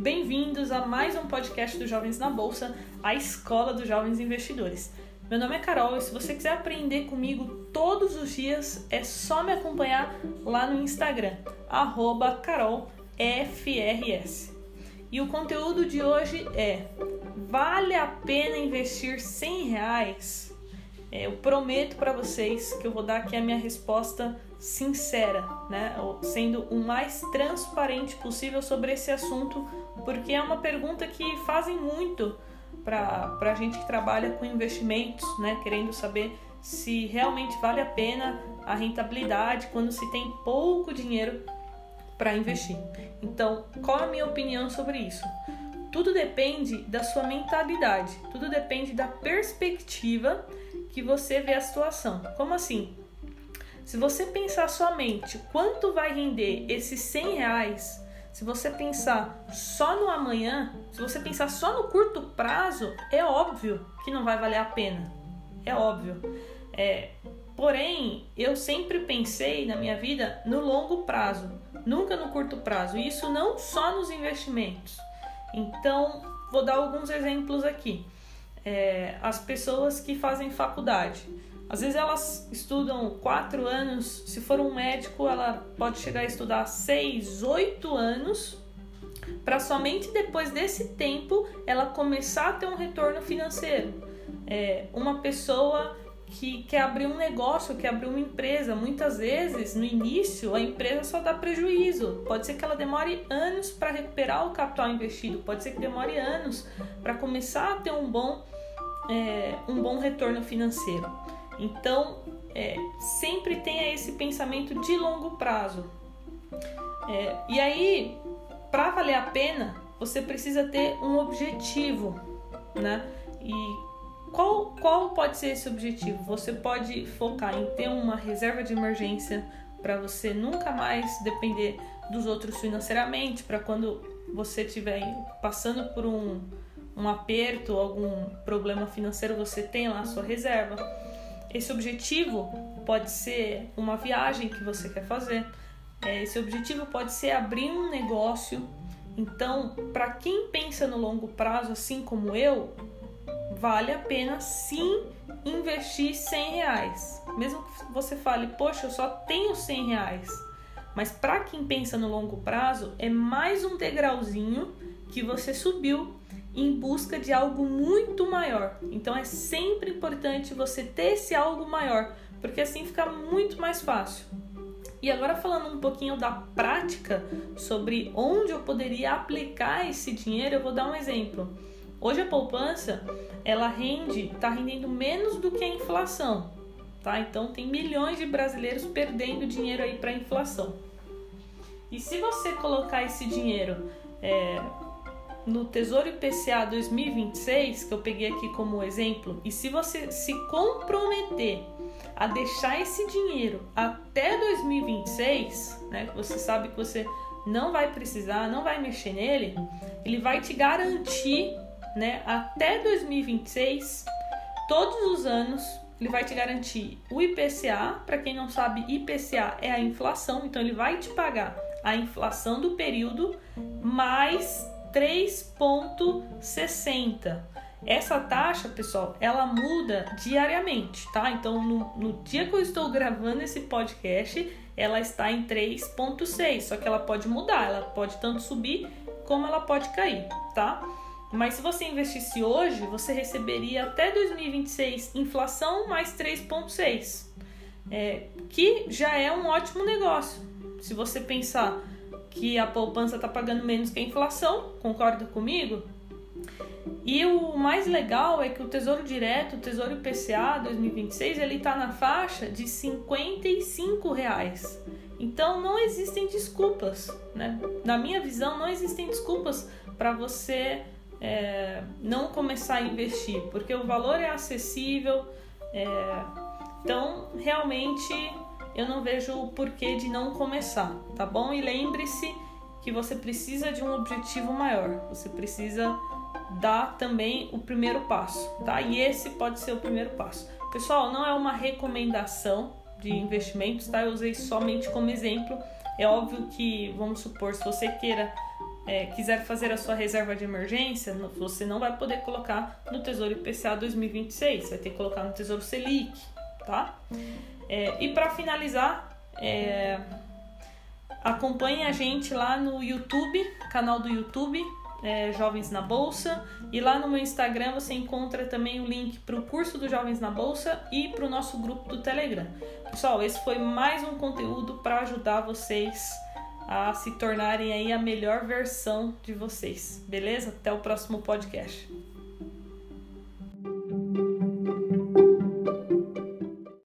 Bem-vindos a mais um podcast do Jovens na Bolsa, a escola dos jovens investidores. Meu nome é Carol e se você quiser aprender comigo todos os dias, é só me acompanhar lá no Instagram, carolfrs. E o conteúdo de hoje é: vale a pena investir 100 reais? É, eu prometo para vocês que eu vou dar aqui a minha resposta sincera, né? Sendo o mais transparente possível sobre esse assunto, porque é uma pergunta que fazem muito para a gente que trabalha com investimentos, né? Querendo saber se realmente vale a pena a rentabilidade quando se tem pouco dinheiro para investir. Então, qual é a minha opinião sobre isso? Tudo depende da sua mentalidade, tudo depende da perspectiva que você vê a situação. Como assim? Se você pensar somente quanto vai render esses 100 reais, se você pensar só no amanhã, se você pensar só no curto prazo, é óbvio que não vai valer a pena. É óbvio. É, porém, eu sempre pensei na minha vida no longo prazo, nunca no curto prazo. E isso não só nos investimentos. Então, vou dar alguns exemplos aqui. É, as pessoas que fazem faculdade. Às vezes elas estudam quatro anos, se for um médico, ela pode chegar a estudar seis, oito anos, para somente depois desse tempo ela começar a ter um retorno financeiro. É, uma pessoa que quer abrir um negócio, quer abrir uma empresa, muitas vezes no início a empresa só dá prejuízo. Pode ser que ela demore anos para recuperar o capital investido, pode ser que demore anos para começar a ter um bom, é, um bom retorno financeiro. Então, é, sempre tenha esse pensamento de longo prazo. É, e aí, para valer a pena, você precisa ter um objetivo, né? E qual, qual pode ser esse objetivo? Você pode focar em ter uma reserva de emergência para você nunca mais depender dos outros financeiramente, para quando você estiver passando por um, um aperto, algum problema financeiro, você tenha lá a sua reserva. Esse objetivo pode ser uma viagem que você quer fazer. É, esse objetivo pode ser abrir um negócio. Então, para quem pensa no longo prazo, assim como eu, vale a pena sim investir 100 reais. Mesmo que você fale, poxa, eu só tenho 100 reais. Mas para quem pensa no longo prazo, é mais um degrauzinho que você subiu em busca de algo muito maior. Então é sempre importante você ter esse algo maior, porque assim fica muito mais fácil. E agora falando um pouquinho da prática sobre onde eu poderia aplicar esse dinheiro, eu vou dar um exemplo. Hoje a poupança, ela rende, está rendendo menos do que a inflação, tá? Então tem milhões de brasileiros perdendo dinheiro aí para a inflação. E se você colocar esse dinheiro é, no Tesouro IPCA 2026, que eu peguei aqui como exemplo, e se você se comprometer a deixar esse dinheiro até 2026, né, que você sabe que você não vai precisar, não vai mexer nele, ele vai te garantir, né, até 2026, todos os anos, ele vai te garantir o IPCA, para quem não sabe, IPCA é a inflação, então ele vai te pagar a inflação do período mais 3,60. Essa taxa, pessoal, ela muda diariamente, tá? Então, no, no, dia que eu estou gravando esse podcast, ela está em 3,6. Só que ela pode mudar, ela pode tanto subir como ela pode cair, tá? Mas se você investisse hoje, você receberia até 2026 inflação mais 3,6, é, que já é um ótimo negócio. Se você pensar que a poupança está pagando menos que a inflação, concorda comigo? E o mais legal é que o Tesouro Direto, o Tesouro IPCA 2026, ele está na faixa de 55 reais. Então não existem desculpas, né? Na minha visão, não existem desculpas para você é, não começar a investir, porque o valor é acessível. É, então realmente eu não vejo o porquê de não começar, tá bom? E lembre-se que você precisa de um objetivo maior, você precisa dar também o primeiro passo, tá? E esse pode ser o primeiro passo. Pessoal, não é uma recomendação de investimentos, tá? Eu usei somente como exemplo. É óbvio que, vamos supor, se você queira é, quiser fazer a sua reserva de emergência, você não vai poder colocar no Tesouro IPCA 2026, vai ter que colocar no Tesouro Selic, tá? É, e para finalizar, é, acompanhe a gente lá no YouTube, canal do YouTube, é, Jovens na Bolsa, e lá no meu Instagram você encontra também o link para o curso do Jovens na Bolsa e para o nosso grupo do Telegram. Pessoal, esse foi mais um conteúdo para ajudar vocês a se tornarem aí a melhor versão de vocês, beleza? Até o próximo podcast.